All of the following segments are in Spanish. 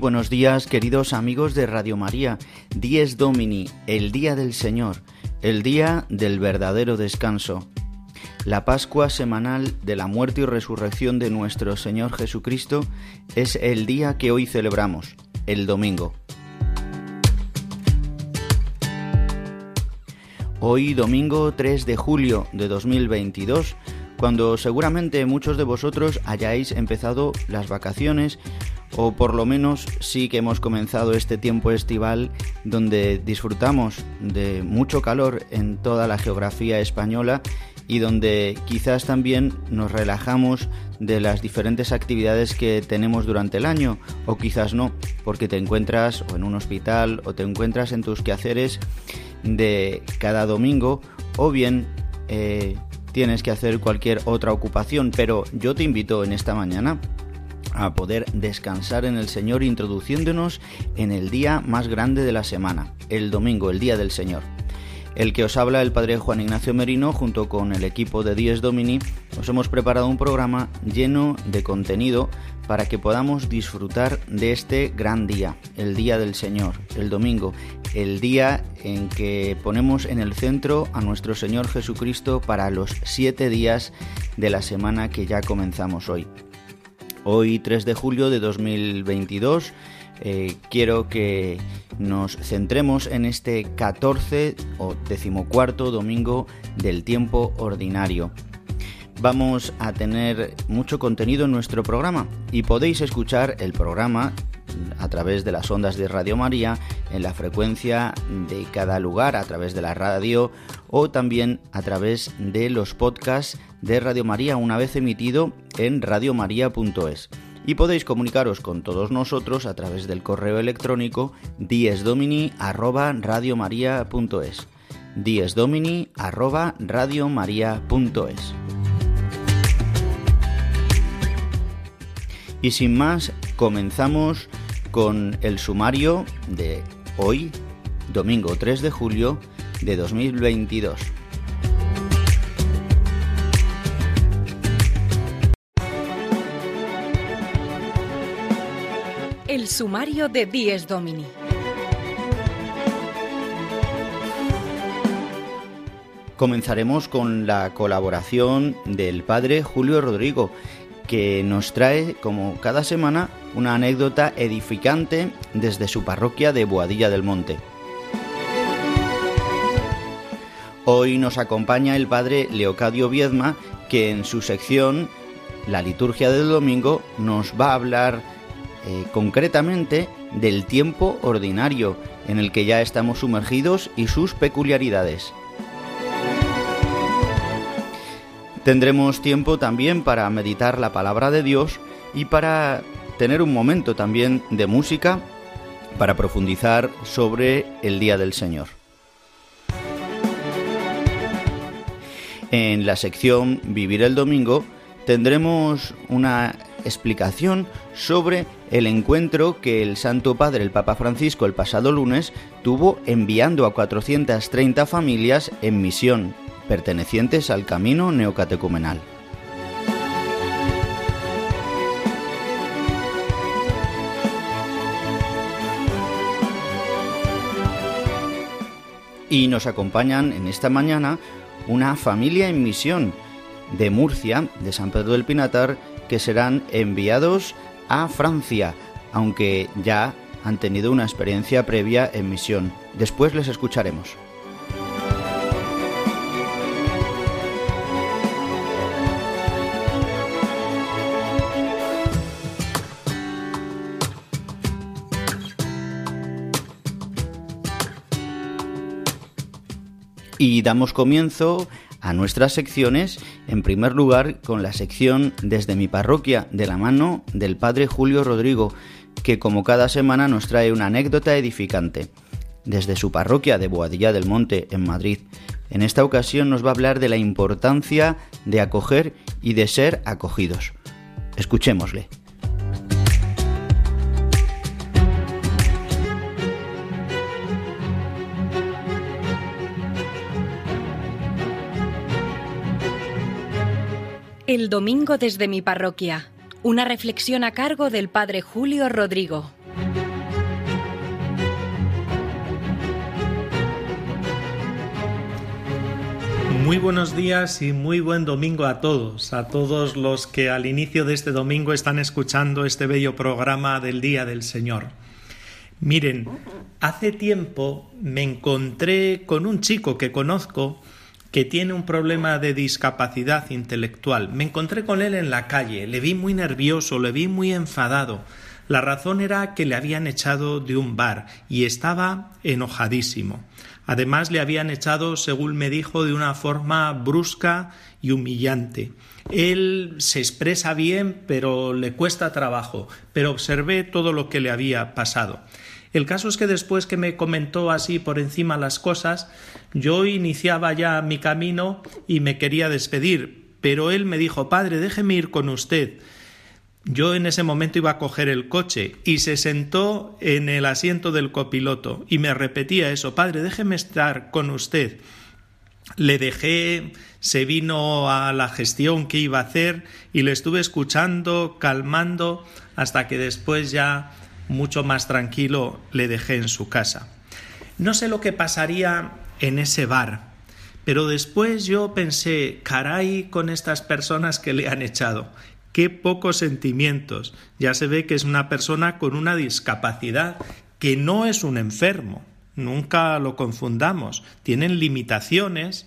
Buenos días, queridos amigos de Radio María. Dies Domini, el día del Señor, el día del verdadero descanso. La Pascua semanal de la muerte y resurrección de nuestro Señor Jesucristo es el día que hoy celebramos, el domingo. Hoy domingo 3 de julio de 2022 cuando seguramente muchos de vosotros hayáis empezado las vacaciones o por lo menos sí que hemos comenzado este tiempo estival donde disfrutamos de mucho calor en toda la geografía española y donde quizás también nos relajamos de las diferentes actividades que tenemos durante el año o quizás no, porque te encuentras en un hospital o te encuentras en tus quehaceres de cada domingo o bien eh, tienes que hacer cualquier otra ocupación, pero yo te invito en esta mañana a poder descansar en el Señor introduciéndonos en el día más grande de la semana, el domingo, el día del Señor. El que os habla el Padre Juan Ignacio Merino junto con el equipo de Dies Domini os hemos preparado un programa lleno de contenido para que podamos disfrutar de este gran día, el día del Señor, el domingo, el día en que ponemos en el centro a nuestro Señor Jesucristo para los siete días de la semana que ya comenzamos hoy. Hoy 3 de julio de 2022 eh, quiero que nos centremos en este 14 o decimocuarto domingo del tiempo ordinario. Vamos a tener mucho contenido en nuestro programa y podéis escuchar el programa a través de las ondas de Radio María, en la frecuencia de cada lugar, a través de la radio o también a través de los podcasts de Radio María una vez emitido en radiomaria.es. Y podéis comunicaros con todos nosotros a través del correo electrónico diesdomini@radiomaria.es. diesdomini@radiomaria.es. Y sin más, comenzamos con el sumario de hoy, domingo 3 de julio de 2022. El sumario de Dies Domini. Comenzaremos con la colaboración del padre Julio Rodrigo, que nos trae, como cada semana, una anécdota edificante desde su parroquia de Boadilla del Monte. Hoy nos acompaña el padre Leocadio Viedma, que en su sección La liturgia del domingo nos va a hablar eh, concretamente del tiempo ordinario en el que ya estamos sumergidos y sus peculiaridades. Tendremos tiempo también para meditar la palabra de Dios y para tener un momento también de música para profundizar sobre el Día del Señor. En la sección Vivir el Domingo tendremos una explicación sobre el encuentro que el Santo Padre, el Papa Francisco, el pasado lunes tuvo enviando a 430 familias en misión pertenecientes al camino neocatecumenal. Y nos acompañan en esta mañana una familia en misión de Murcia, de San Pedro del Pinatar, que serán enviados a Francia, aunque ya han tenido una experiencia previa en misión. Después les escucharemos. Y damos comienzo a nuestras secciones, en primer lugar con la sección Desde mi parroquia, de la mano del Padre Julio Rodrigo, que como cada semana nos trae una anécdota edificante. Desde su parroquia de Boadilla del Monte, en Madrid, en esta ocasión nos va a hablar de la importancia de acoger y de ser acogidos. Escuchémosle. El domingo desde mi parroquia. Una reflexión a cargo del Padre Julio Rodrigo. Muy buenos días y muy buen domingo a todos, a todos los que al inicio de este domingo están escuchando este bello programa del Día del Señor. Miren, hace tiempo me encontré con un chico que conozco que tiene un problema de discapacidad intelectual. Me encontré con él en la calle, le vi muy nervioso, le vi muy enfadado. La razón era que le habían echado de un bar y estaba enojadísimo. Además le habían echado, según me dijo, de una forma brusca y humillante. Él se expresa bien, pero le cuesta trabajo, pero observé todo lo que le había pasado. El caso es que después que me comentó así por encima las cosas, yo iniciaba ya mi camino y me quería despedir, pero él me dijo, Padre, déjeme ir con usted. Yo en ese momento iba a coger el coche y se sentó en el asiento del copiloto y me repetía eso, Padre, déjeme estar con usted. Le dejé, se vino a la gestión que iba a hacer y le estuve escuchando, calmando, hasta que después ya mucho más tranquilo le dejé en su casa. No sé lo que pasaría en ese bar, pero después yo pensé, caray con estas personas que le han echado, qué pocos sentimientos. Ya se ve que es una persona con una discapacidad, que no es un enfermo, nunca lo confundamos, tienen limitaciones,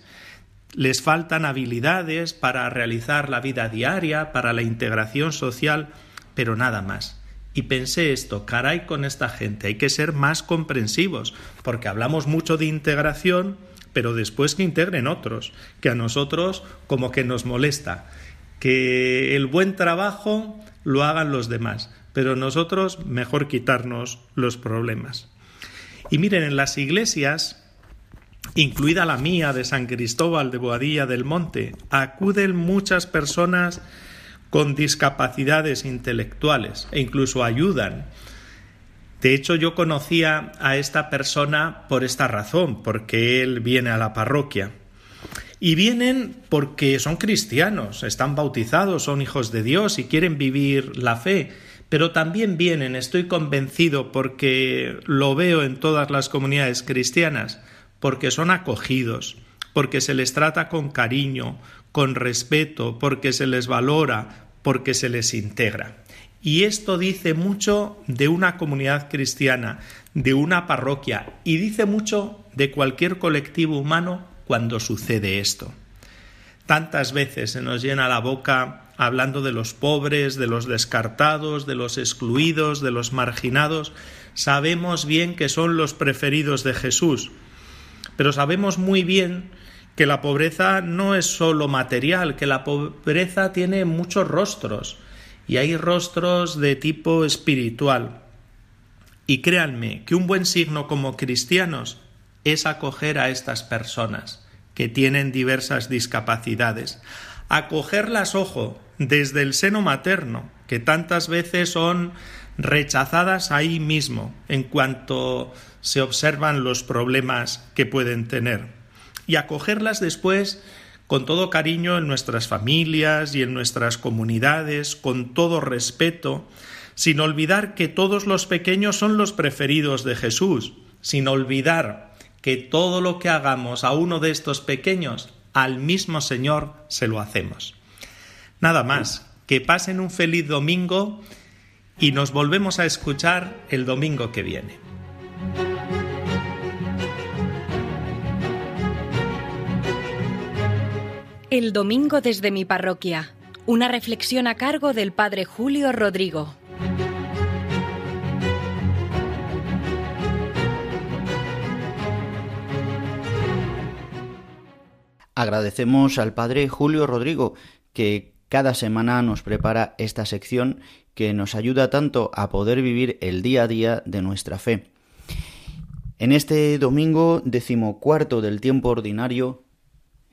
les faltan habilidades para realizar la vida diaria, para la integración social, pero nada más. Y pensé esto, caray con esta gente, hay que ser más comprensivos, porque hablamos mucho de integración, pero después que integren otros, que a nosotros como que nos molesta, que el buen trabajo lo hagan los demás, pero nosotros mejor quitarnos los problemas. Y miren, en las iglesias, incluida la mía de San Cristóbal de Boadilla del Monte, acuden muchas personas con discapacidades intelectuales e incluso ayudan. De hecho, yo conocía a esta persona por esta razón, porque él viene a la parroquia. Y vienen porque son cristianos, están bautizados, son hijos de Dios y quieren vivir la fe. Pero también vienen, estoy convencido, porque lo veo en todas las comunidades cristianas, porque son acogidos, porque se les trata con cariño, con respeto, porque se les valora, porque se les integra. Y esto dice mucho de una comunidad cristiana, de una parroquia, y dice mucho de cualquier colectivo humano cuando sucede esto. Tantas veces se nos llena la boca hablando de los pobres, de los descartados, de los excluidos, de los marginados. Sabemos bien que son los preferidos de Jesús, pero sabemos muy bien que la pobreza no es solo material, que la pobreza tiene muchos rostros y hay rostros de tipo espiritual. Y créanme que un buen signo como cristianos es acoger a estas personas que tienen diversas discapacidades. Acogerlas, ojo, desde el seno materno, que tantas veces son rechazadas ahí mismo en cuanto se observan los problemas que pueden tener y acogerlas después con todo cariño en nuestras familias y en nuestras comunidades, con todo respeto, sin olvidar que todos los pequeños son los preferidos de Jesús, sin olvidar que todo lo que hagamos a uno de estos pequeños, al mismo Señor se lo hacemos. Nada más, que pasen un feliz domingo y nos volvemos a escuchar el domingo que viene. El domingo desde mi parroquia. Una reflexión a cargo del Padre Julio Rodrigo. Agradecemos al Padre Julio Rodrigo que cada semana nos prepara esta sección que nos ayuda tanto a poder vivir el día a día de nuestra fe. En este domingo decimocuarto del tiempo ordinario,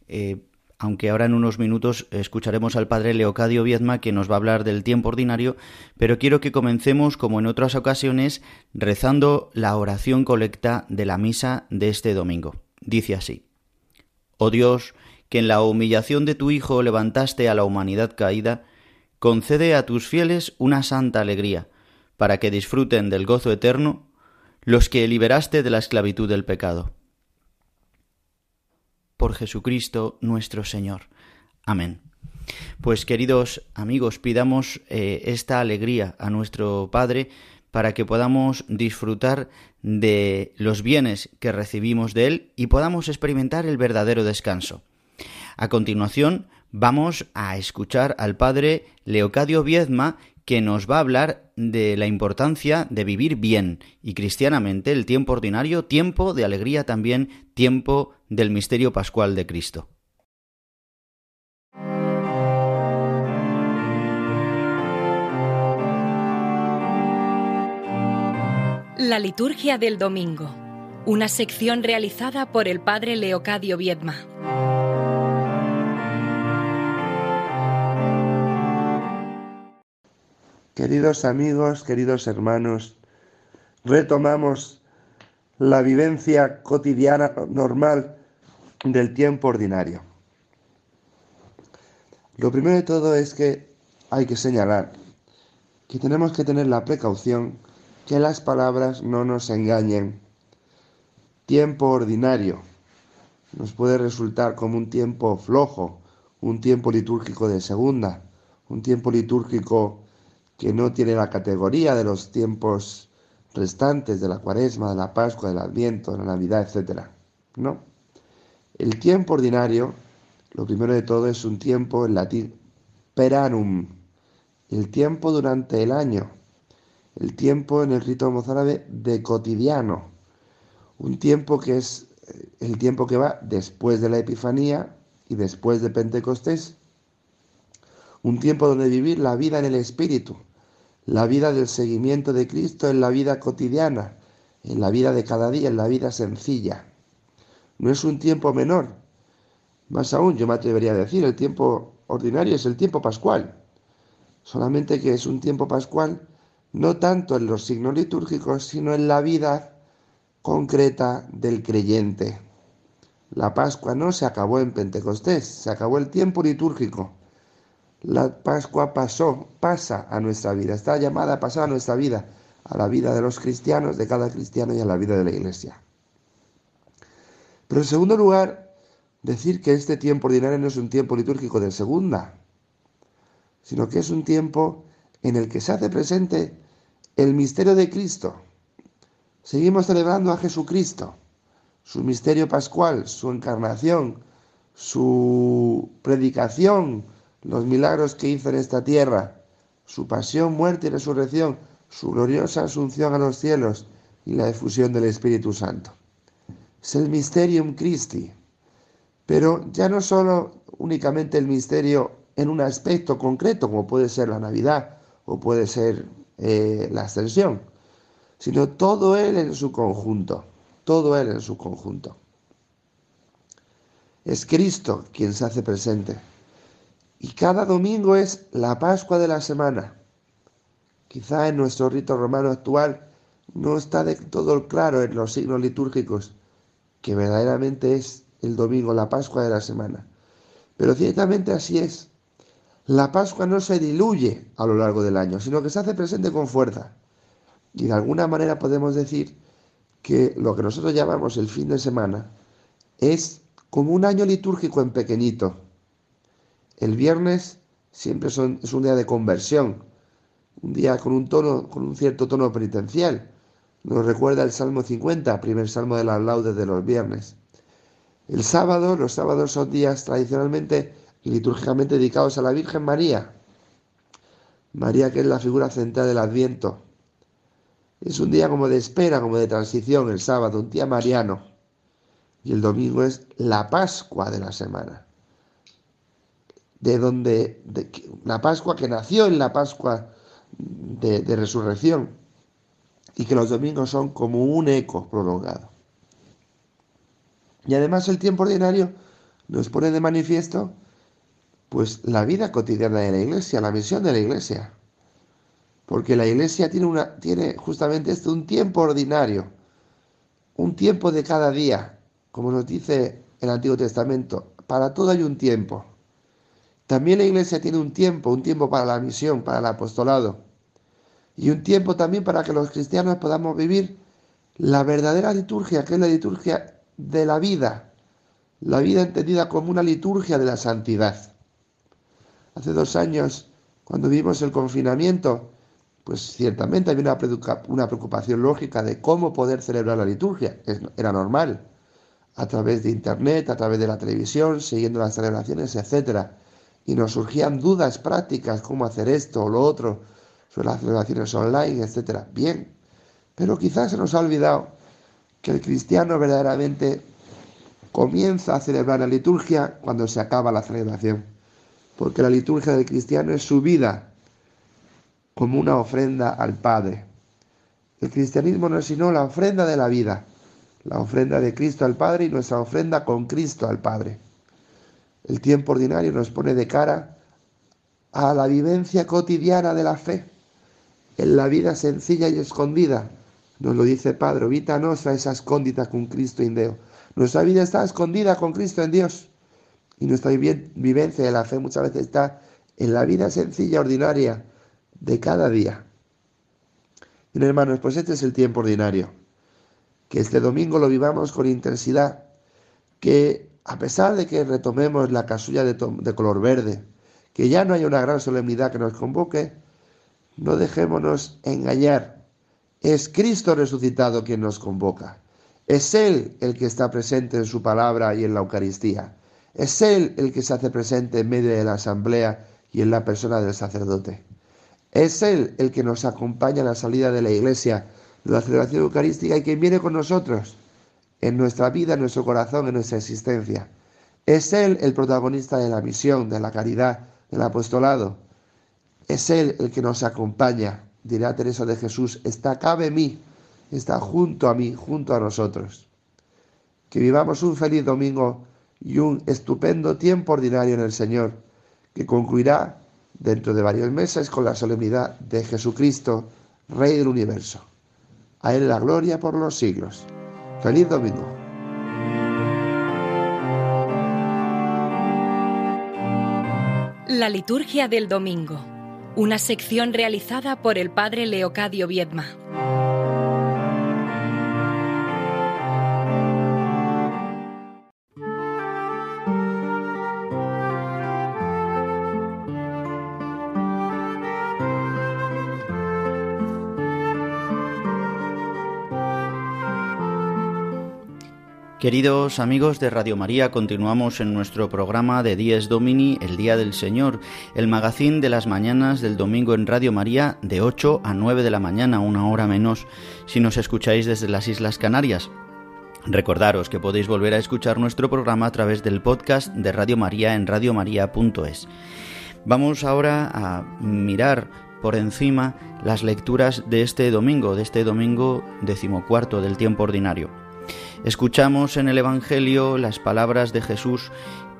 eh, aunque ahora en unos minutos escucharemos al padre Leocadio Viedma que nos va a hablar del tiempo ordinario, pero quiero que comencemos, como en otras ocasiones, rezando la oración colecta de la misa de este domingo. Dice así, Oh Dios, que en la humillación de tu Hijo levantaste a la humanidad caída, concede a tus fieles una santa alegría, para que disfruten del gozo eterno los que liberaste de la esclavitud del pecado. Por Jesucristo nuestro Señor. Amén. Pues queridos amigos, pidamos eh, esta alegría a nuestro Padre para que podamos disfrutar de los bienes que recibimos de Él y podamos experimentar el verdadero descanso. A continuación, vamos a escuchar al Padre Leocadio Viedma que nos va a hablar de la importancia de vivir bien y cristianamente el tiempo ordinario, tiempo de alegría también, tiempo del misterio pascual de Cristo. La liturgia del domingo, una sección realizada por el padre Leocadio Viedma. Queridos amigos, queridos hermanos, retomamos la vivencia cotidiana normal del tiempo ordinario. Lo primero de todo es que hay que señalar que tenemos que tener la precaución que las palabras no nos engañen. Tiempo ordinario nos puede resultar como un tiempo flojo, un tiempo litúrgico de segunda, un tiempo litúrgico que no tiene la categoría de los tiempos restantes de la cuaresma, de la Pascua, del Adviento, de la Navidad, etc. No. El tiempo ordinario, lo primero de todo, es un tiempo en latín peranum, el tiempo durante el año. El tiempo en el rito mozárabe de cotidiano, un tiempo que es eh, el tiempo que va después de la Epifanía y después de Pentecostés, un tiempo donde vivir la vida en el Espíritu, la vida del seguimiento de Cristo en la vida cotidiana, en la vida de cada día, en la vida sencilla. No es un tiempo menor. Más aún, yo me atrevería a decir, el tiempo ordinario es el tiempo pascual. Solamente que es un tiempo pascual no tanto en los signos litúrgicos, sino en la vida concreta del creyente. La Pascua no se acabó en Pentecostés, se acabó el tiempo litúrgico. La Pascua pasó, pasa a nuestra vida, está llamada a pasar a nuestra vida, a la vida de los cristianos, de cada cristiano y a la vida de la iglesia. Pero en segundo lugar, decir que este tiempo ordinario no es un tiempo litúrgico de segunda, sino que es un tiempo en el que se hace presente el misterio de Cristo. Seguimos celebrando a Jesucristo, su misterio pascual, su encarnación, su predicación, los milagros que hizo en esta tierra, su pasión, muerte y resurrección, su gloriosa asunción a los cielos y la efusión del Espíritu Santo. Es el Mysterium Christi, pero ya no solo únicamente el misterio en un aspecto concreto, como puede ser la Navidad o puede ser eh, la ascensión, sino todo Él en su conjunto, todo Él en su conjunto. Es Cristo quien se hace presente. Y cada domingo es la Pascua de la semana. Quizá en nuestro rito romano actual no está de todo claro en los signos litúrgicos que verdaderamente es el domingo, la Pascua de la semana. Pero ciertamente así es. La Pascua no se diluye a lo largo del año, sino que se hace presente con fuerza. Y de alguna manera podemos decir que lo que nosotros llamamos el fin de semana es como un año litúrgico en pequeñito. El viernes siempre es un día de conversión, un día con un tono, con un cierto tono penitencial. Nos recuerda el Salmo 50, primer salmo de las laudes de los viernes. El sábado, los sábados son días tradicionalmente y litúrgicamente dedicados a la Virgen María. María que es la figura central del Adviento. Es un día como de espera, como de transición, el sábado, un día mariano. y el domingo es la Pascua de la semana. De donde, la Pascua que nació en la Pascua de, de resurrección y que los domingos son como un eco prolongado. Y además el tiempo ordinario nos pone de manifiesto pues la vida cotidiana de la iglesia, la misión de la iglesia. Porque la iglesia tiene, una, tiene justamente esto, un tiempo ordinario, un tiempo de cada día, como nos dice el Antiguo Testamento, para todo hay un tiempo. También la iglesia tiene un tiempo, un tiempo para la misión, para el apostolado, y un tiempo también para que los cristianos podamos vivir la verdadera liturgia, que es la liturgia de la vida, la vida entendida como una liturgia de la santidad hace dos años, cuando vimos el confinamiento, pues ciertamente había una preocupación lógica de cómo poder celebrar la liturgia. Era normal, a través de internet, a través de la televisión, siguiendo las celebraciones, etc. Y nos surgían dudas prácticas, cómo hacer esto o lo otro, sobre las celebraciones online, etc. Bien, pero quizás se nos ha olvidado que el cristiano verdaderamente comienza a celebrar la liturgia cuando se acaba la celebración porque la liturgia del cristiano es su vida como una ofrenda al Padre. El cristianismo no es sino la ofrenda de la vida, la ofrenda de Cristo al Padre y nuestra ofrenda con Cristo al Padre. El tiempo ordinario nos pone de cara a la vivencia cotidiana de la fe, en la vida sencilla y escondida. Nos lo dice Padre, vita nostra esa escondida con Cristo en Deo. Nuestra vida está escondida con Cristo en Dios. Y nuestra vivencia de la fe muchas veces está en la vida sencilla, ordinaria, de cada día. Y hermanos, pues este es el tiempo ordinario. Que este domingo lo vivamos con intensidad. Que a pesar de que retomemos la casulla de, de color verde, que ya no haya una gran solemnidad que nos convoque, no dejémonos engañar. Es Cristo resucitado quien nos convoca. Es Él el que está presente en su palabra y en la Eucaristía. Es Él el que se hace presente en medio de la asamblea y en la persona del sacerdote. Es Él el que nos acompaña en la salida de la iglesia, de la celebración eucarística y quien viene con nosotros en nuestra vida, en nuestro corazón, en nuestra existencia. Es Él el protagonista de la misión, de la caridad, del apostolado. Es Él el que nos acompaña, dirá Teresa de Jesús, está cabe mí, está junto a mí, junto a nosotros. Que vivamos un feliz domingo y un estupendo tiempo ordinario en el Señor, que concluirá dentro de varios meses con la solemnidad de Jesucristo, Rey del universo. A Él la gloria por los siglos. Feliz domingo. La liturgia del domingo, una sección realizada por el Padre Leocadio Viedma. Queridos amigos de Radio María, continuamos en nuestro programa de Dies Domini, el Día del Señor, el magazín de las mañanas del domingo en Radio María de 8 a 9 de la mañana, una hora menos si nos escucháis desde las Islas Canarias. Recordaros que podéis volver a escuchar nuestro programa a través del podcast de Radio María en radiomaria.es. Vamos ahora a mirar por encima las lecturas de este domingo, de este domingo decimocuarto del tiempo ordinario. Escuchamos en el Evangelio las palabras de Jesús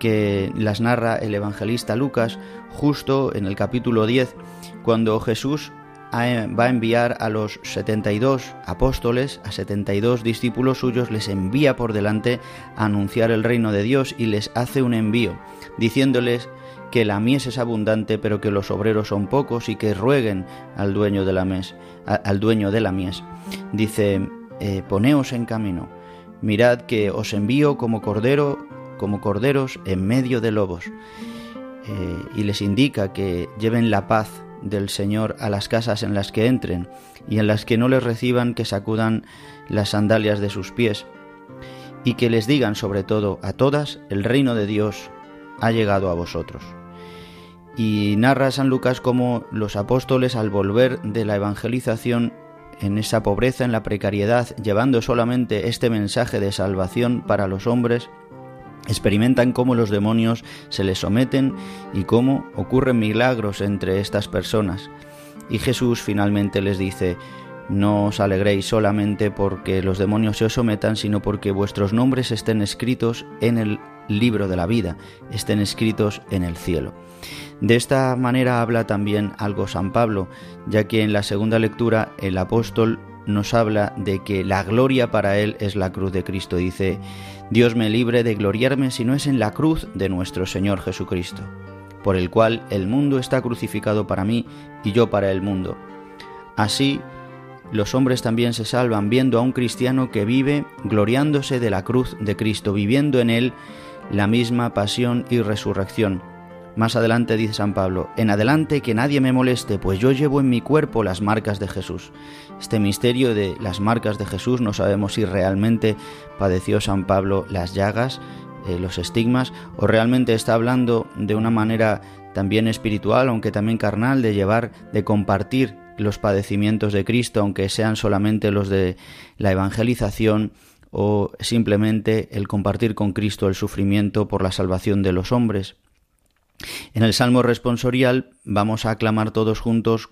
que las narra el evangelista Lucas justo en el capítulo 10, cuando Jesús va a enviar a los 72 apóstoles, a 72 discípulos suyos, les envía por delante a anunciar el reino de Dios y les hace un envío, diciéndoles que la mies es abundante, pero que los obreros son pocos y que rueguen al dueño de la mies. Al dueño de la mies. Dice, eh, poneos en camino Mirad que os envío como cordero, como corderos en medio de lobos. Eh, y les indica que lleven la paz del Señor a las casas en las que entren y en las que no les reciban que sacudan las sandalias de sus pies y que les digan sobre todo a todas el reino de Dios ha llegado a vosotros. Y narra San Lucas cómo los apóstoles al volver de la evangelización en esa pobreza, en la precariedad, llevando solamente este mensaje de salvación para los hombres, experimentan cómo los demonios se les someten y cómo ocurren milagros entre estas personas. Y Jesús finalmente les dice, no os alegréis solamente porque los demonios se os sometan, sino porque vuestros nombres estén escritos en el libro de la vida, estén escritos en el cielo. De esta manera habla también algo San Pablo, ya que en la segunda lectura el apóstol nos habla de que la gloria para él es la cruz de Cristo. Dice, Dios me libre de gloriarme si no es en la cruz de nuestro Señor Jesucristo, por el cual el mundo está crucificado para mí y yo para el mundo. Así, los hombres también se salvan viendo a un cristiano que vive gloriándose de la cruz de Cristo, viviendo en él la misma pasión y resurrección. Más adelante dice San Pablo, en adelante que nadie me moleste, pues yo llevo en mi cuerpo las marcas de Jesús. Este misterio de las marcas de Jesús no sabemos si realmente padeció San Pablo las llagas, eh, los estigmas, o realmente está hablando de una manera también espiritual, aunque también carnal, de llevar, de compartir los padecimientos de Cristo, aunque sean solamente los de la evangelización o simplemente el compartir con Cristo el sufrimiento por la salvación de los hombres. En el Salmo responsorial vamos a aclamar todos juntos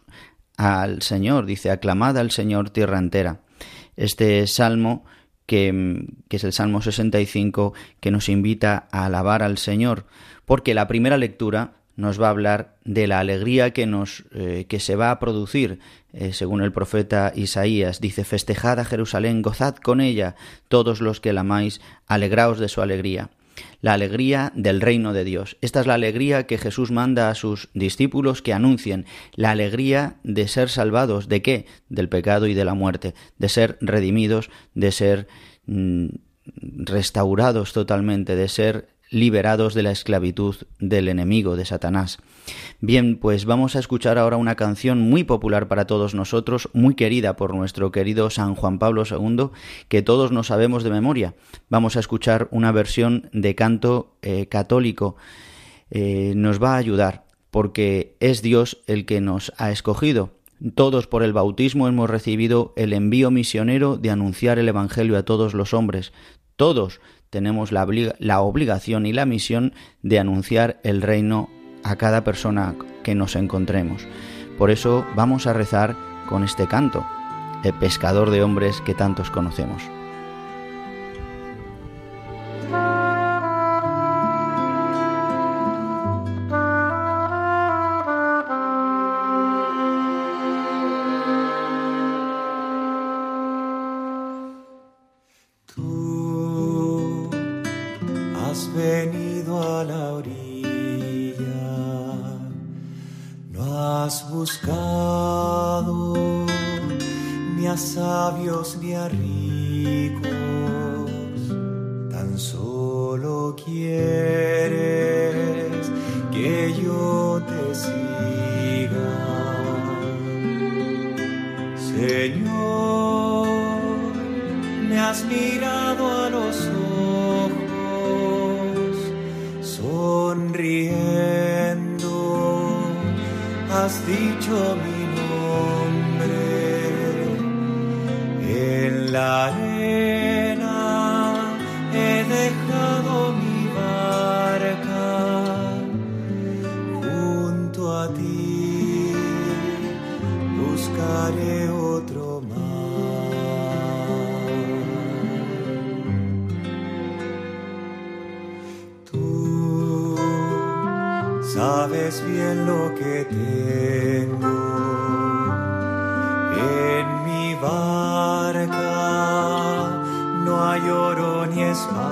al Señor, dice, aclamad al Señor tierra entera. Este salmo, que, es el Salmo 65, que nos invita a alabar al Señor, porque la primera lectura nos va a hablar de la alegría que, nos, eh, que se va a producir, eh, según el profeta Isaías. Dice, festejad a Jerusalén, gozad con ella, todos los que la amáis, alegraos de su alegría la alegría del reino de Dios. Esta es la alegría que Jesús manda a sus discípulos que anuncien, la alegría de ser salvados, ¿de qué? Del pecado y de la muerte, de ser redimidos, de ser mm, restaurados totalmente, de ser liberados de la esclavitud del enemigo, de Satanás. Bien, pues vamos a escuchar ahora una canción muy popular para todos nosotros, muy querida por nuestro querido San Juan Pablo II, que todos nos sabemos de memoria. Vamos a escuchar una versión de canto eh, católico. Eh, nos va a ayudar, porque es Dios el que nos ha escogido. Todos por el bautismo hemos recibido el envío misionero de anunciar el Evangelio a todos los hombres. Todos tenemos la, obligación y la misión de anunciar el reino a cada persona que nos encontremos. Por eso vamos a rezar con este canto, el pescador de hombres que tantos conocemos. Señor, me has mirado a los ojos, sonriendo, has dicho mi nombre en la sabes bien lo que tengo en mi barca, no hay oro ni espadas,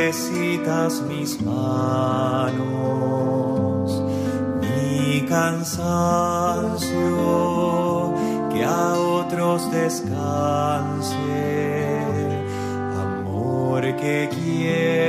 necesitas mis manos, mi cansancio, que a otros descanse, amor que quiera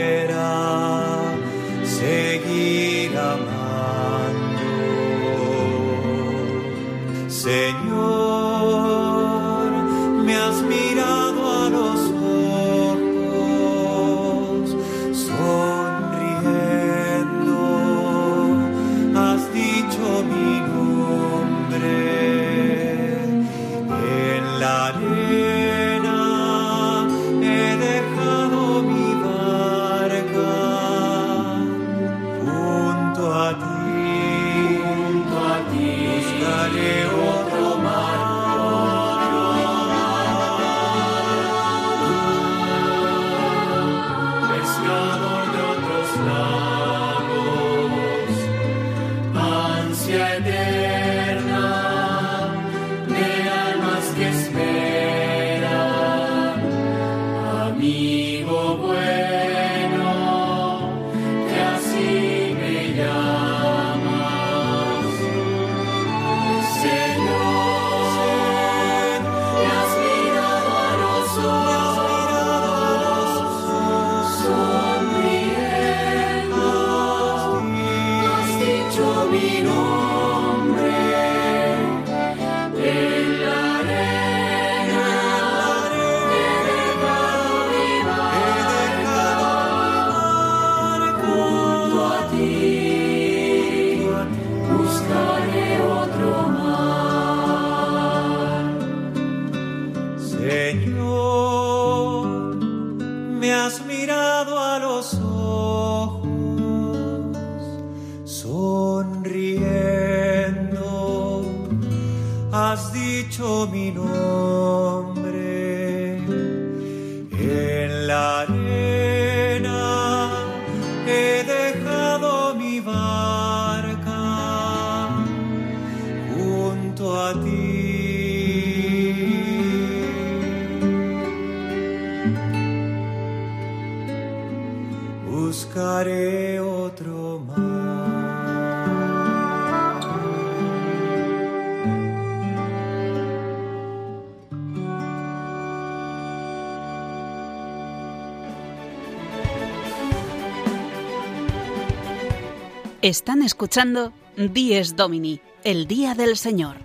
Están escuchando Dies Domini, el Día del Señor,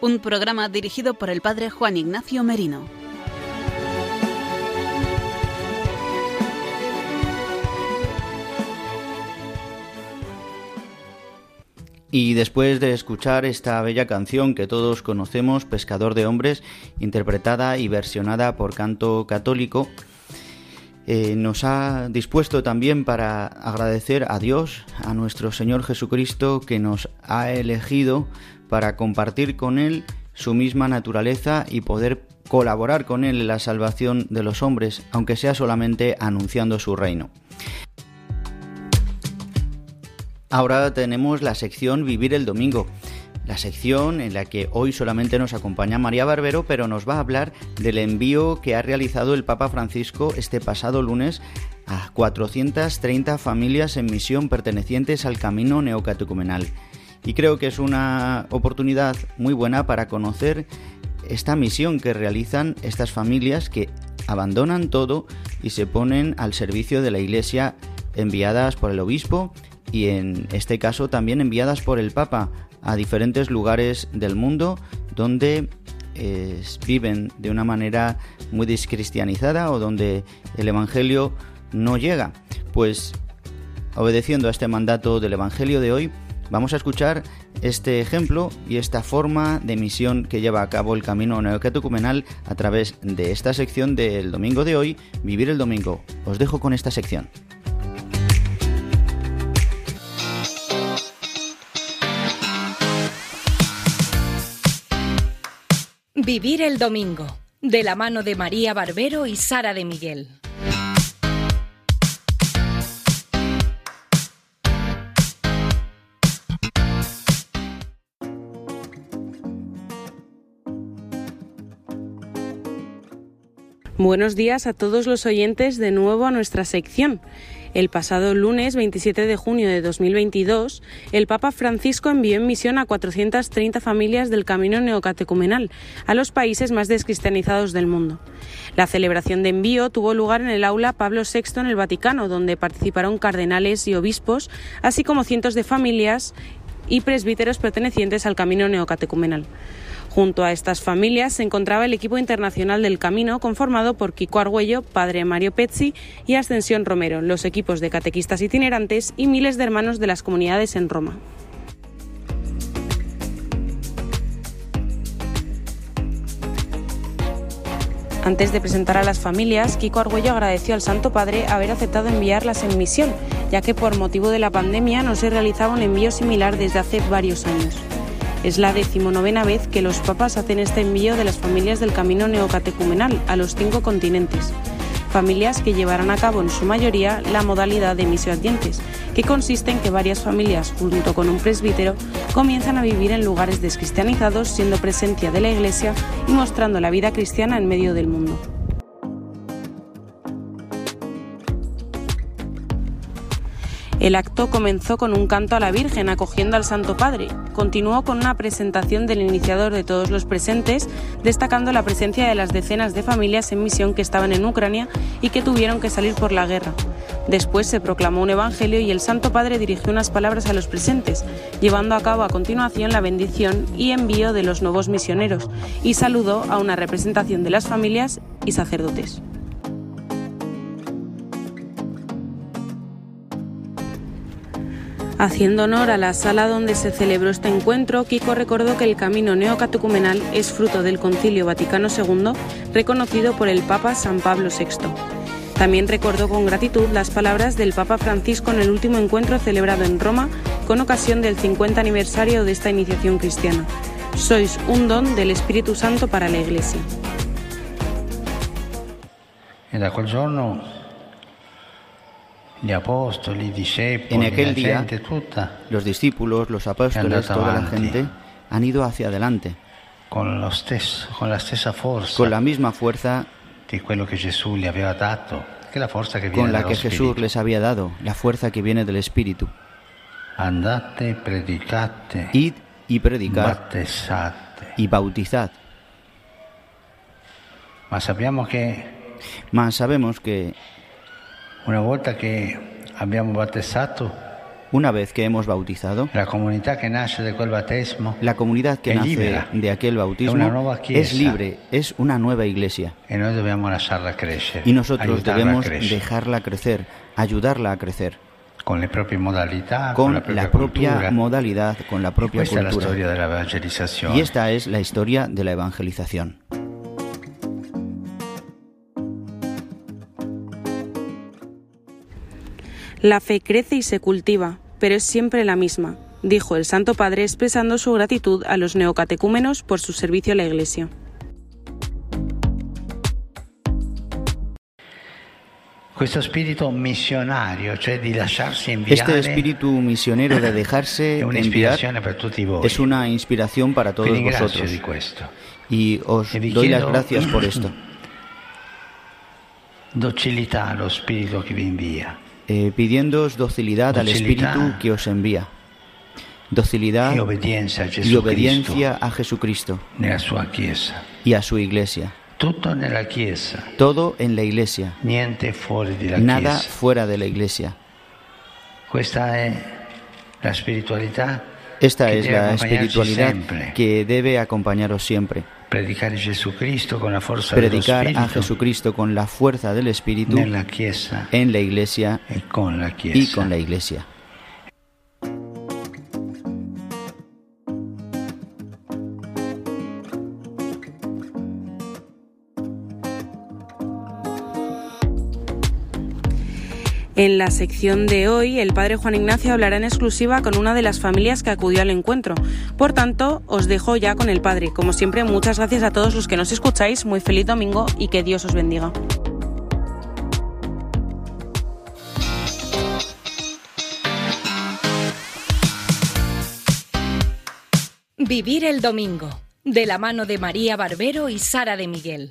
un programa dirigido por el Padre Juan Ignacio Merino. Y después de escuchar esta bella canción que todos conocemos, Pescador de Hombres, interpretada y versionada por canto católico, eh, nos ha dispuesto también para agradecer a Dios, a nuestro Señor Jesucristo, que nos ha elegido para compartir con Él su misma naturaleza y poder colaborar con Él en la salvación de los hombres, aunque sea solamente anunciando su reino. Ahora tenemos la sección Vivir el Domingo, la sección en la que hoy solamente nos acompaña María Barbero, pero nos va a hablar del envío que ha realizado el Papa Francisco este pasado lunes a 430 familias en misión pertenecientes al camino neocatecumenal. Y creo que es una oportunidad muy buena para conocer esta misión que realizan estas familias que abandonan todo y se ponen al servicio de la Iglesia enviadas por el obispo y en este caso también enviadas por el Papa a diferentes lugares del mundo donde eh, viven de una manera muy descristianizada o donde el Evangelio no llega. Pues obedeciendo a este mandato del Evangelio de hoy, vamos a escuchar este ejemplo y esta forma de misión que lleva a cabo el camino neocatecumenal a través de esta sección del domingo de hoy, Vivir el Domingo. Os dejo con esta sección. Vivir el domingo, de la mano de María Barbero y Sara de Miguel. Buenos días a todos los oyentes de nuevo a nuestra sección. El pasado lunes 27 de junio de 2022, el Papa Francisco envió en misión a 430 familias del camino neocatecumenal a los países más descristianizados del mundo. La celebración de envío tuvo lugar en el aula Pablo VI en el Vaticano, donde participaron cardenales y obispos, así como cientos de familias y presbíteros pertenecientes al camino neocatecumenal. Junto a estas familias se encontraba el equipo internacional del Camino, conformado por Kiko Argüello, padre Mario Pezzi y Ascensión Romero, los equipos de catequistas itinerantes y miles de hermanos de las comunidades en Roma. Antes de presentar a las familias, Kiko Argüello agradeció al Santo Padre haber aceptado enviarlas en misión, ya que por motivo de la pandemia no se realizaba un envío similar desde hace varios años. Es la decimonovena vez que los papas hacen este envío de las familias del camino neocatecumenal a los cinco continentes. Familias que llevarán a cabo en su mayoría la modalidad de misioadientes, que consiste en que varias familias, junto con un presbítero, comienzan a vivir en lugares descristianizados, siendo presencia de la Iglesia y mostrando la vida cristiana en medio del mundo. El acto comenzó con un canto a la Virgen acogiendo al Santo Padre. Continuó con una presentación del iniciador de todos los presentes, destacando la presencia de las decenas de familias en misión que estaban en Ucrania y que tuvieron que salir por la guerra. Después se proclamó un evangelio y el Santo Padre dirigió unas palabras a los presentes, llevando a cabo a continuación la bendición y envío de los nuevos misioneros, y saludó a una representación de las familias y sacerdotes. Haciendo honor a la sala donde se celebró este encuentro, Kiko recordó que el camino neocatecumenal es fruto del Concilio Vaticano II, reconocido por el Papa San Pablo VI. También recordó con gratitud las palabras del Papa Francisco en el último encuentro celebrado en Roma con ocasión del 50 aniversario de esta iniciación cristiana. Sois un don del Espíritu Santo para la Iglesia. En aquel giorno En aquel día, los discípulos, los apóstoles, toda la gente han ido hacia adelante. Con, la misma fuerza con la que Jesús les había dado, la fuerza que viene del Espíritu. Andate, predicate, Id y predicad y bautizad. Mas sabemos que una volta che abbiamo battezzato, una vez que hemos bautizado, la comunità che nasce da quel battesimo la comunidad que Es nace de aquel Es bautismo es libre, es una nueva iglesia. Y nosotros debemos dejarla crecer, ayudarla a crecer, con le proprie modalità, con la la propia cultura. modalidad, con la propia Questa è la cultura. storia dell'evangelizzazione. Y esta es la historia de la evangelización. La fe crece y se cultiva, pero es siempre la misma, dijo el Santo Padre expresando su gratitud a los neocatecúmenos por su servicio a la Iglesia. Di lasciarsi inviare, Este espíritu misionero de dejarse enviar es una inspiración para todos vosotros. Y os doy las gracias por esto. Docilità allo spirito che vi invia. Eh, pidiéndoos docilidad al. Espíritu que os envía. Docilidad a y obediencia a Jesucristo y a su iglesia. Todo en la iglesia, fuori di la nada Chiesa. fuera de la iglesia. Esta es la espiritualidad que debe acompañaros siempre. Predicar a Jesucristo con la fuerza del Espíritu en la iglesia y con la iglesia. En la sección de hoy, el padre Juan Ignacio hablará en exclusiva con una de las familias que acudió al encuentro. Por tanto, os dejo ya con el padre. Como siempre, muchas gracias a todos los que nos escucháis. Muy feliz domingo y que Dios os bendiga. Vivir el domingo, de la mano de María Barbero y Sara de Miguel.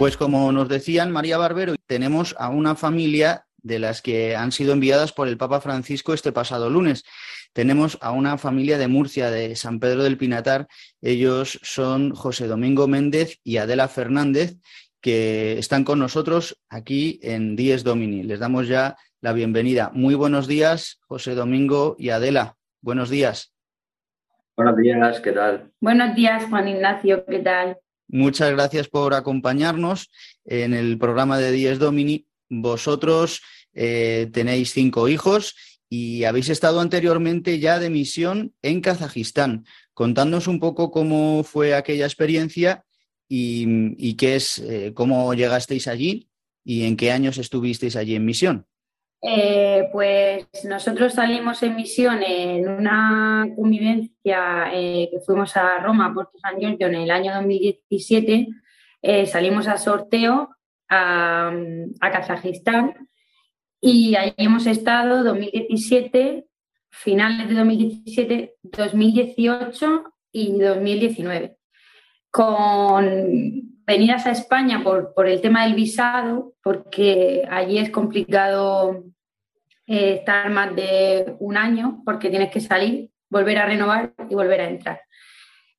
Pues como nos decían María Barbero, tenemos a una familia de las que han sido enviadas por el Papa Francisco este pasado lunes. Tenemos a una familia de Murcia, de San Pedro del Pinatar. Ellos son José Domingo Méndez y Adela Fernández, que están con nosotros aquí en Dies Domini. Les damos ya la bienvenida. Muy buenos días, José Domingo y Adela. Buenos días. Buenos días, ¿qué tal? Buenos días, Juan Ignacio, ¿qué tal? Muchas gracias por acompañarnos en el programa de Dies Domini. Vosotros eh, tenéis cinco hijos y habéis estado anteriormente ya de misión en Kazajistán. Contándonos un poco cómo fue aquella experiencia y, qué es, eh, cómo llegasteis allí y en qué años estuvisteis allí en misión. Eh, pues nosotros salimos en misión en una convivencia eh, que fuimos a Roma, Puerto San Giorgio, en el año 2017. Eh, salimos a sorteo a, Kazajistán y ahí hemos estado 2017, finales de 2017, 2018 y 2019. Con venidas a España por, por, el tema del visado, porque allí es complicado eh, estar más de un año, porque tienes que salir, volver a renovar y volver a entrar.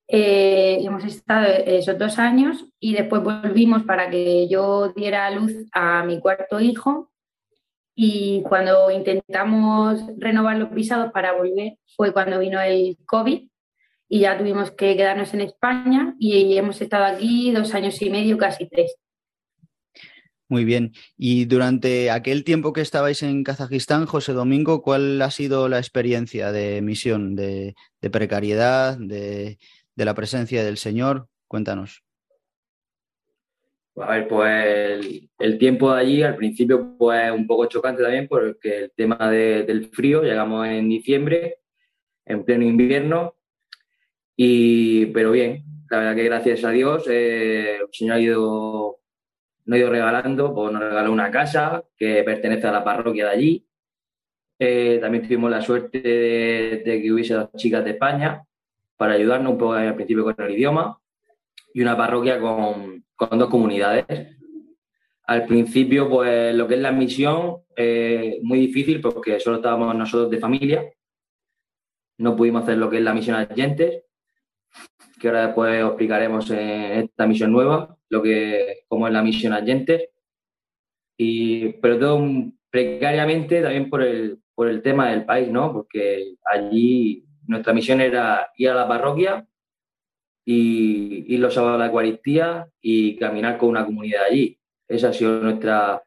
Eh, hemos estado esos dos años y después volvimos para que yo diera luz a mi cuarto hijo y cuando intentamos renovar los visados para volver fue cuando vino el COVID y ya tuvimos que quedarnos en España y hemos estado aquí dos años y medio, casi tres. Muy bien. Y durante aquel tiempo que estabais en Kazajistán, José Domingo, ¿cuál ha sido la experiencia de misión, de, precariedad, de, la presencia del Señor? Cuéntanos. A ver, pues el, tiempo de allí al principio pues un poco chocante también porque el tema del frío, llegamos en diciembre, en pleno invierno, y, pero bien, la verdad que gracias a Dios eh, el Señor ha ido, nos ha ido regalando, pues nos regaló una casa que pertenece a la parroquia de allí. Eh, también tuvimos la suerte de, que hubiese dos chicas de España para ayudarnos un poco al principio con el idioma y una parroquia con, con dos comunidades. Al principio, pues lo que es la misión, eh, muy difícil porque solo estábamos nosotros de familia. No pudimos hacer lo que es la misión a agentes que ahora después os explicaremos en esta misión nueva, lo que, cómo es la misión Agentes. Y, pero todo precariamente también por el, por el tema del país, ¿no? Porque allí nuestra misión era ir a la parroquia y ir los sábados a la Eucaristía y caminar con una comunidad allí. Esa ha sido nuestra,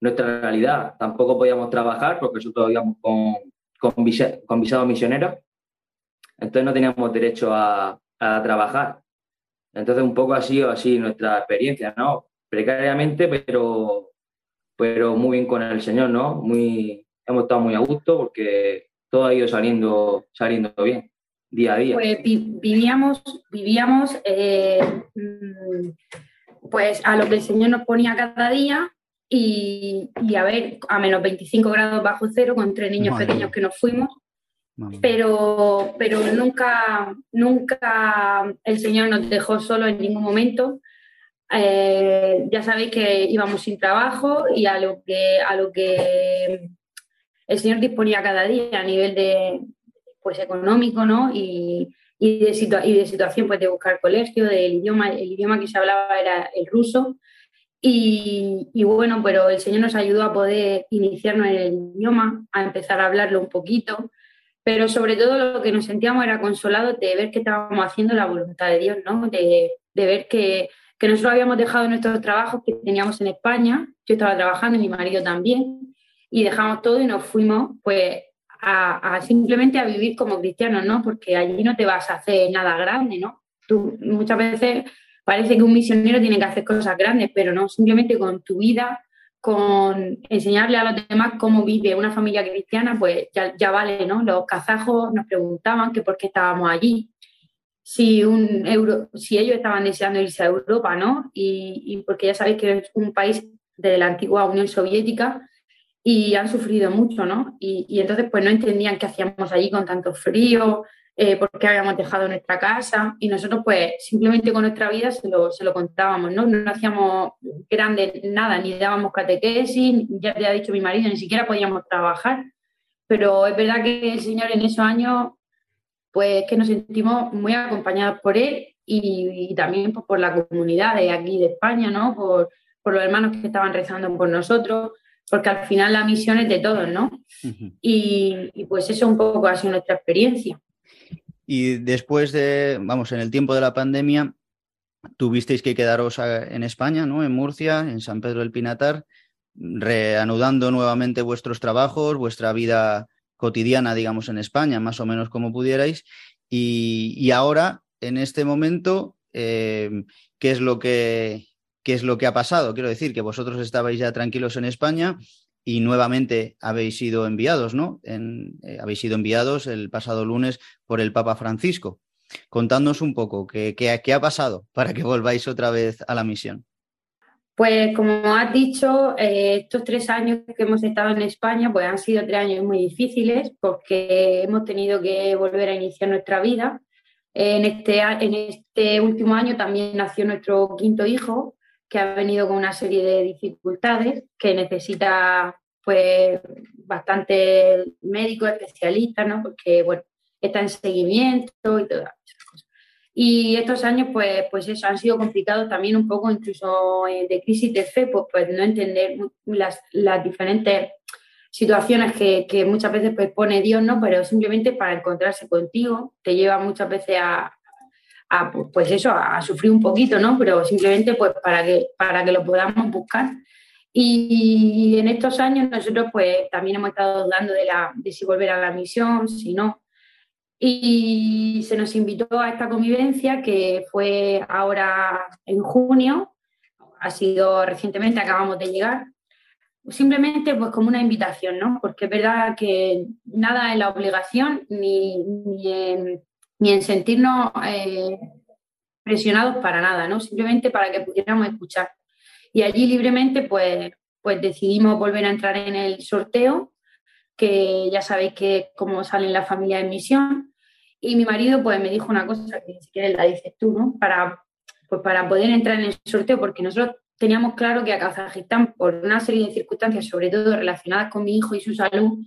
nuestra realidad. Tampoco podíamos trabajar porque nosotros íbamos con, con, con visado misionero. Entonces no teníamos derecho a, a trabajar. Entonces, un poco ha sido así nuestra experiencia, ¿no? Precariamente, pero, pero muy bien con el Señor, ¿no? Muy, hemos estado muy a gusto porque todo ha ido saliendo, saliendo bien, día a día. Pues vivíamos, vivíamos eh, mm, pues a lo que el Señor nos ponía cada día y, a ver, a menos 25 grados bajo cero con tres niños pequeños que nos fuimos pero, pero nunca, nunca el Señor nos dejó solo en ningún momento. Eh, ya sabéis que íbamos sin trabajo y a lo que, a lo que el Señor disponía cada día a nivel de pues económico ¿no? y, y, de, y de situación pues, de buscar colegio, del idioma, el idioma que se hablaba era el ruso. Y, y, bueno, pero el Señor nos ayudó a poder iniciarnos en el idioma, a empezar a hablarlo un poquito pero sobre todo lo que nos sentíamos era consolado de ver que estábamos haciendo la voluntad de Dios, ¿no? De, ver que, nosotros habíamos dejado nuestros trabajos que teníamos en España, yo estaba trabajando y mi marido también, y dejamos todo y nos fuimos pues a, simplemente a vivir como cristianos, ¿no? Porque allí no te vas a hacer nada grande, ¿no? Tú muchas veces parece que un misionero tiene que hacer cosas grandes, pero no, simplemente con tu vida con enseñarle a los demás cómo vive una familia cristiana, pues ya, vale, ¿no? Los kazajos nos preguntaban que por qué estábamos allí, si, un euro, si ellos estaban deseando irse a Europa, ¿no? Y, porque ya sabéis que es un país de la antigua Unión Soviética y han sufrido mucho, ¿no? Y, entonces pues no entendían qué hacíamos allí con tanto frío, eh, por qué habíamos dejado nuestra casa y nosotros pues simplemente con nuestra vida se lo, se lo contábamos, ¿no? No hacíamos grande nada, ni dábamos catequesis, ya te ha dicho mi marido, ni siquiera podíamos trabajar, pero es verdad que el Señor en esos años pues que nos sentimos muy acompañados por Él y, también pues, por la comunidad de aquí de España, ¿no? Por, por los hermanos que estaban rezando por nosotros, porque al final la misión es de todos, ¿no? y, y, pues eso un poco ha sido nuestra experiencia. Y después de, vamos, en el tiempo de la pandemia, tuvisteis que quedaros en España, ¿no? En Murcia, en San Pedro del Pinatar, reanudando nuevamente vuestros trabajos, vuestra vida cotidiana, digamos, en España, más o menos como pudierais. Y, ahora, en este momento, eh, ¿qué es lo que qué es lo que ha pasado. Quiero decir que vosotros estabais ya tranquilos en España y nuevamente habéis sido enviados, ¿no? Eh, habéis sido enviados el pasado lunes por el Papa Francisco. Contadnos un poco qué, ha pasado para que volváis otra vez a la misión. Pues como has dicho, eh, estos tres años que hemos estado en España, pues han sido tres años muy difíciles porque hemos tenido que volver a iniciar nuestra vida. En este, en este último año también nació nuestro quinto hijo, que ha venido con una serie de dificultades, que necesita pues bastante médico, especialista, ¿no? Porque bueno, está en seguimiento y todas esas cosas. Y estos años, pues, pues eso, han sido complicados también un poco, incluso eh, de crisis de fe, pues, pues no entender las, las diferentes situaciones que, que, muchas veces pues, pone Dios, ¿no? Pero simplemente para encontrarse contigo, te lleva muchas veces a, a, pues eso, a sufrir un poquito, ¿no? Pero simplemente pues para que, para que lo podamos buscar. Y en estos años nosotros pues también hemos estado dudando de, la, de si volver a la misión, si no. Y se nos invitó a esta convivencia que fue ahora en junio, ha sido recientemente, acabamos de llegar, simplemente pues como una invitación, ¿no? Porque es verdad que nada en la obligación ni, ni en ni en sentirnos eh, presionados para nada, ¿no? Simplemente para que pudiéramos escuchar. Y allí libremente, pues, pues decidimos volver a entrar en el sorteo, que ya sabéis que cómo salen la familia en misión. Y mi marido, pues, me dijo una cosa que si quieres la dices tú, ¿no? Para, pues, para poder entrar en el sorteo, porque nosotros teníamos claro que a Kazajistán, por una serie de circunstancias, sobre todo relacionadas con mi hijo y su salud,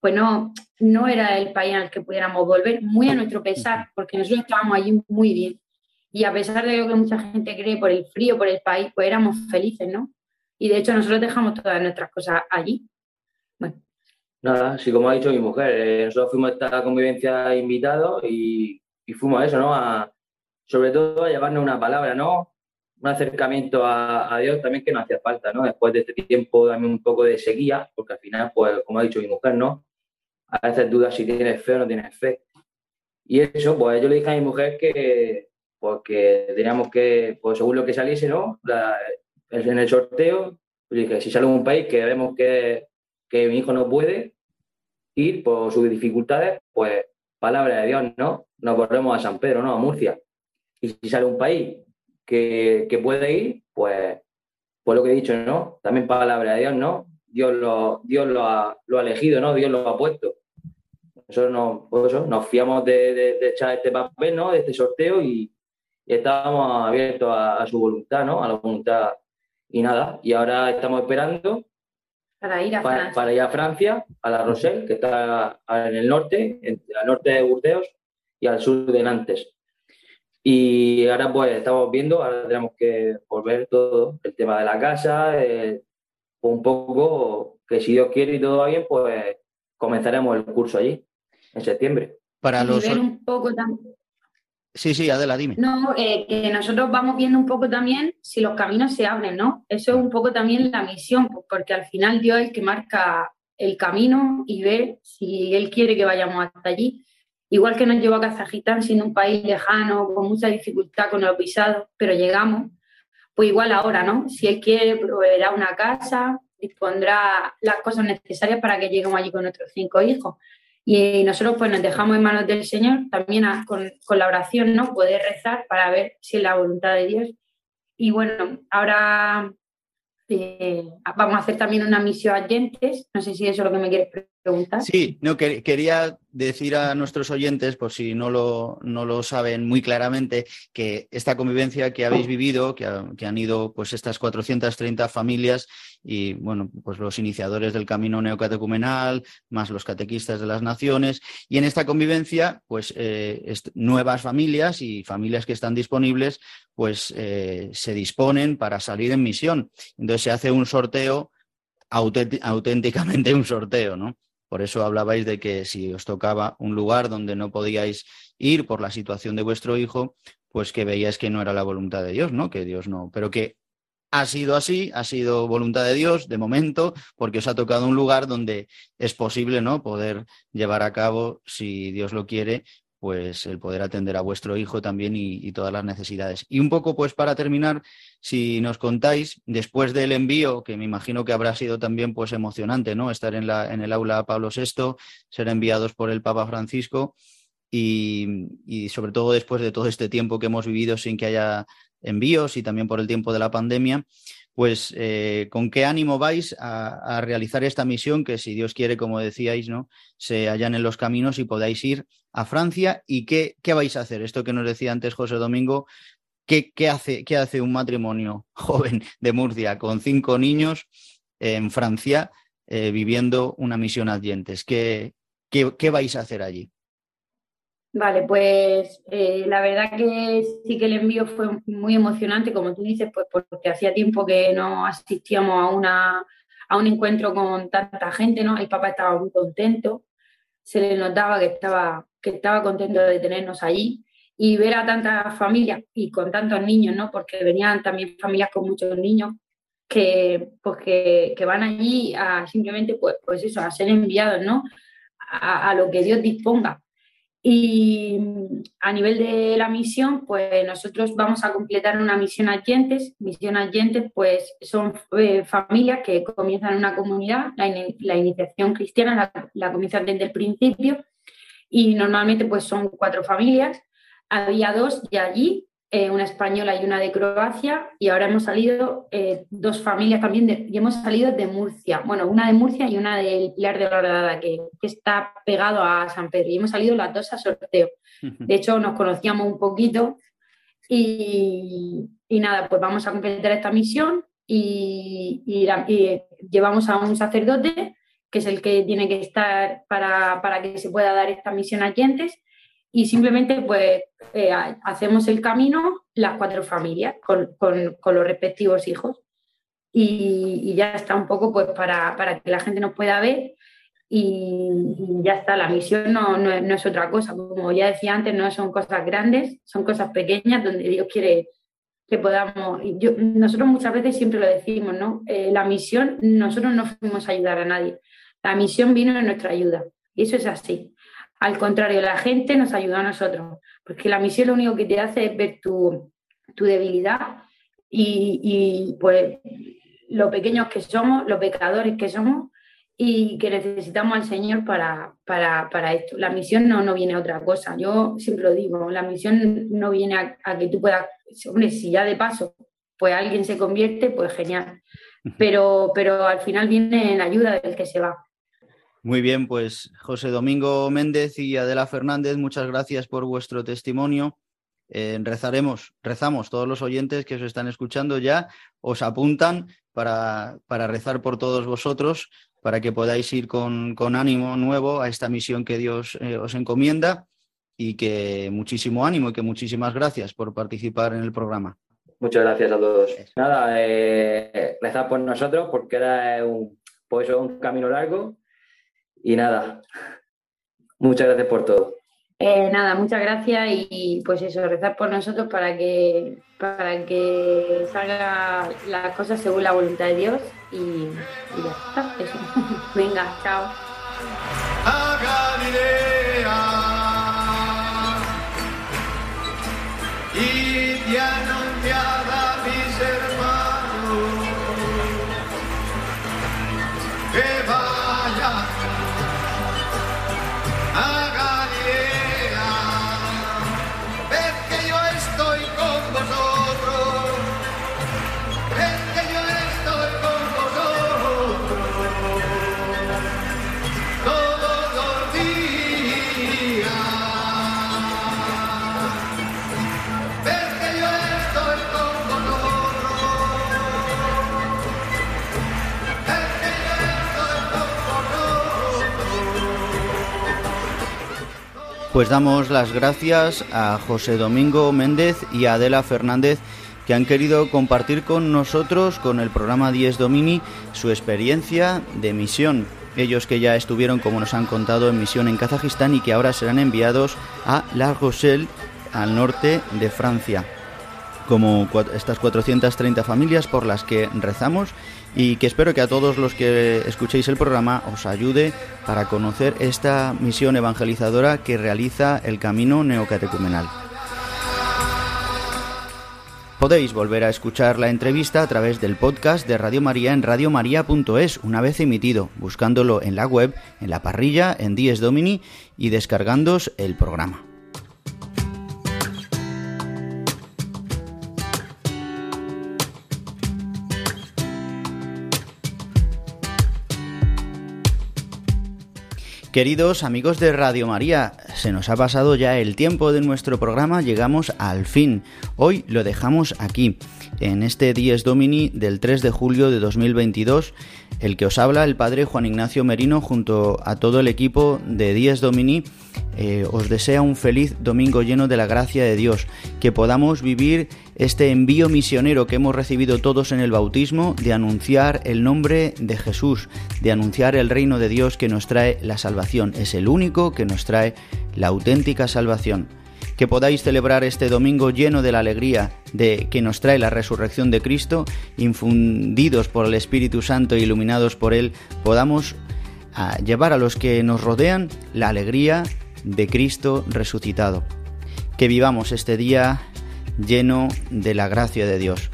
pues no, no era el país al que pudiéramos volver, muy a nuestro pesar, porque nosotros estábamos allí muy bien. Y a pesar de lo que mucha gente cree por el frío, por el país, pues éramos felices, ¿no? Y de hecho nosotros dejamos todas nuestras cosas allí. Bueno. Nada, así como ha dicho mi mujer, eh, nosotros fuimos a esta convivencia invitados y, y, fuimos a eso, ¿no? A, sobre todo a llevarnos una palabra, ¿no? Un acercamiento a, a, Dios también que nos hacía falta, ¿no? Después de este tiempo también un poco de sequía, porque al final, pues, como ha dicho mi mujer, ¿no? A veces dudas si tienes fe o no tienes fe. Y eso, pues yo le dije a mi mujer que, pues, teníamos que, pues según lo que saliese, ¿no? en el sorteo, le dije, si sale un país que vemos que, que mi hijo no puede ir por sus dificultades, pues palabra de Dios, ¿no? Nos volvemos a San Pedro, ¿no? A Murcia. Y si sale un país que, que puede ir, pues, pues lo que he dicho, ¿no? También palabra de Dios, ¿no? Dios lo, Dios lo, ha, lo ha elegido, ¿no? Dios lo ha puesto. Nosotros nos, pues nos fiamos de, de, echar este papel, ¿no? De este sorteo y, y estábamos abiertos a, a, su voluntad, ¿no? A la voluntad y nada. Y ahora estamos esperando para ir a para, Francia, para ir a, Francia, a la Roselle, que está en el norte, entre al norte de Burdeos y al sur de Nantes. Y ahora pues estamos viendo, ahora tenemos que volver todo, el tema de la casa, eh, un poco que si Dios quiere y todo va bien, pues comenzaremos el curso allí en septiembre. Para los... un poco también. Sí, sí, Adela, dime. No, eh, que nosotros vamos viendo un poco también si los caminos se abren, ¿no? Eso es un poco también la misión, pues, porque al final Dios es el que marca el camino y ve si Él quiere que vayamos hasta allí. Igual que nos llevó a Kazajistán, siendo un país lejano, con mucha dificultad con los visados, pero llegamos. Pues igual ahora, ¿no? Si Él quiere, proveerá una casa, dispondrá las cosas necesarias para que lleguemos allí con nuestros cinco hijos. Y nosotros pues nos dejamos en manos del Señor, también con, con, la oración, ¿no? Poder rezar para ver si es la voluntad de Dios. Y bueno, ahora eh, vamos a hacer también una misión a Gentes, no sé si eso es lo que me quieres Sí, no, quería decir a nuestros oyentes, por si no lo, no lo saben muy claramente, que esta convivencia que habéis vivido, que, han ido pues estas 430 familias y bueno, pues los iniciadores del camino neocatecumenal, más los catequistas de las naciones, y en esta convivencia, pues eh, nuevas familias y familias que están disponibles, pues eh, se disponen para salir en misión. Entonces se hace un sorteo auténticamente un sorteo, ¿no? Por eso hablabais de que si os tocaba un lugar donde no podíais ir por la situación de vuestro hijo, pues que veíais que no era la voluntad de Dios, ¿no? Que Dios no, pero que ha sido así, ha sido voluntad de Dios de momento, porque os ha tocado un lugar donde es posible, ¿no? Poder llevar a cabo, si Dios lo quiere, pues el poder atender a vuestro hijo también y, todas las necesidades. Y un poco, pues para terminar, si nos contáis, después del envío, que me imagino que habrá sido también pues emocionante, ¿no? Estar en, la, en el aula Pablo VI, ser enviados por el Papa Francisco y, y sobre todo después de todo este tiempo que hemos vivido sin que haya envíos y también por el tiempo de la pandemia, pues eh, con qué ánimo vais a, realizar esta misión que si Dios quiere, como decíais, ¿no? se hallan en los caminos y podáis ir a Francia y qué, qué vais a hacer. Esto que nos decía antes José Domingo, ¿qué, hace, qué hace un matrimonio joven de Murcia con cinco niños en Francia eh, viviendo una misión adyentes? ¿Qué, qué, qué vais a hacer allí? Vale, pues eh, la verdad que sí que el envío fue muy emocionante, como tú dices, pues porque hacía tiempo que no asistíamos a, una, a un encuentro con tanta gente, ¿no? El papá estaba muy contento, se le notaba que estaba, que estaba contento de tenernos allí y ver a tantas familias y con tantos niños, ¿no? Porque venían también familias con muchos niños que, pues que, van allí a simplemente, pues, pues eso, a ser enviados, ¿no? a lo que Dios disponga y a nivel de la misión, pues nosotros vamos a completar una misión Allentes. Misión Allentes, pues son eh, familias que comienzan en una comunidad, la, iniciación cristiana la, la, comienzan desde el principio y normalmente pues son cuatro familias. Había dos ya allí eh, una española y una de Croacia, y ahora hemos salido eh, dos familias también, de, y hemos salido de Murcia, bueno, una de Murcia y una del Pilar de la Horadada, que, que, está pegado a San Pedro, y hemos salido las dos a sorteo. De hecho, nos conocíamos un poquito, y, y nada, pues vamos a completar esta misión, y, y, llevamos a un sacerdote, que es el que tiene que estar para, para que se pueda dar esta misión a clientes, y simplemente pues eh, hacemos el camino las cuatro familias con, los respectivos hijos. Y, ya está un poco pues para, que la gente nos pueda ver y, ya está, la misión no, es, otra cosa, como ya decía antes, no son cosas grandes, son cosas pequeñas donde Dios quiere que podamos, yo, nosotros muchas veces siempre lo decimos, ¿no? Eh, la misión, nosotros no fuimos a ayudar a nadie, la misión vino en nuestra ayuda. Y eso es así. Al contrario, la gente nos ayuda a nosotros, porque la misión lo único que te hace es ver tu, debilidad y, pues lo pequeños que somos, los pecadores que somos y que necesitamos al Señor para, para, esto. La misión no, no viene a otra cosa. Yo siempre lo digo, la misión no viene a, que tú puedas, hombre, si ya de paso, pues alguien se convierte, pues genial. Pero, pero al final viene en ayuda del que se va. Muy bien, pues José Domingo Méndez y Adela Fernández, muchas gracias por vuestro testimonio. Eh, rezaremos, rezamos todos los oyentes que os están escuchando ya, os apuntan para, para rezar por todos vosotros, para que podáis ir con, con ánimo nuevo a esta misión que Dios eh, os encomienda y que muchísimo ánimo y que muchísimas gracias por participar en el programa. Muchas gracias a todos. Nada, eh, rezar por nosotros porque era un, pues, un camino largo y nada, muchas gracias por todo. Eh, nada, muchas gracias y pues eso, rezar por nosotros para que, para que salgan las cosas según la voluntad de Dios y, ya está, eso. Venga, chao. Pues damos las gracias a José Domingo Méndez y a Adela Fernández que han querido compartir con nosotros, con el programa 10 Domini, su experiencia de misión. Ellos que ya estuvieron, como nos han contado, en misión en Kazajistán y que ahora serán enviados a La Rochelle, al norte de Francia como estas 430 familias por las que rezamos y que espero que a todos los que escuchéis el programa os ayude para conocer esta misión evangelizadora que realiza el camino neocatecumenal. Podéis volver a escuchar la entrevista a través del podcast de Radio María en radiomaria.es una vez emitido, buscándolo en la web, en la parrilla, en Dies Domini y descargándos el programa. Queridos amigos de Radio María, se nos ha pasado ya el tiempo de nuestro programa, llegamos al fin. Hoy lo dejamos aquí, en este Dies Domini del 3 de julio de 2022, el que os habla el Padre Juan Ignacio Merino junto a todo el equipo de Dies Domini. Eh, os desea un feliz domingo lleno de la gracia de Dios, que podamos vivir este envío misionero que hemos recibido todos en el bautismo de anunciar el nombre de Jesús, de anunciar el reino de Dios que nos trae la salvación. Es el único que nos trae la auténtica salvación. Que podáis celebrar este domingo lleno de la alegría de que nos trae la resurrección de Cristo, infundidos por el Espíritu Santo e iluminados por Él, podamos ah, llevar a los que nos rodean la alegría de Cristo resucitado. Que vivamos este día lleno de la gracia de Dios.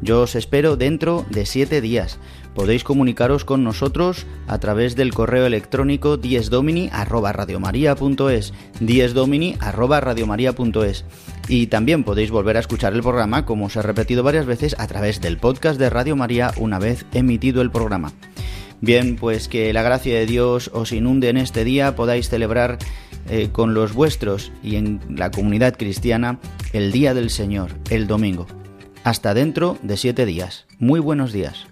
Yo os espero dentro de siete días. Podéis comunicaros con nosotros a través del correo electrónico diesdomini arroba radiomaria.es diesdomini arroba radiomaria.es y también podéis volver a escuchar el programa, como os he repetido varias veces, a través del podcast de Radio María una vez emitido el programa. Bien, pues que la gracia de Dios os inunde en este día, podáis celebrar eh, con los vuestros y en la comunidad cristiana el Día del Señor, el domingo. Hasta dentro de siete días. Muy buenos días.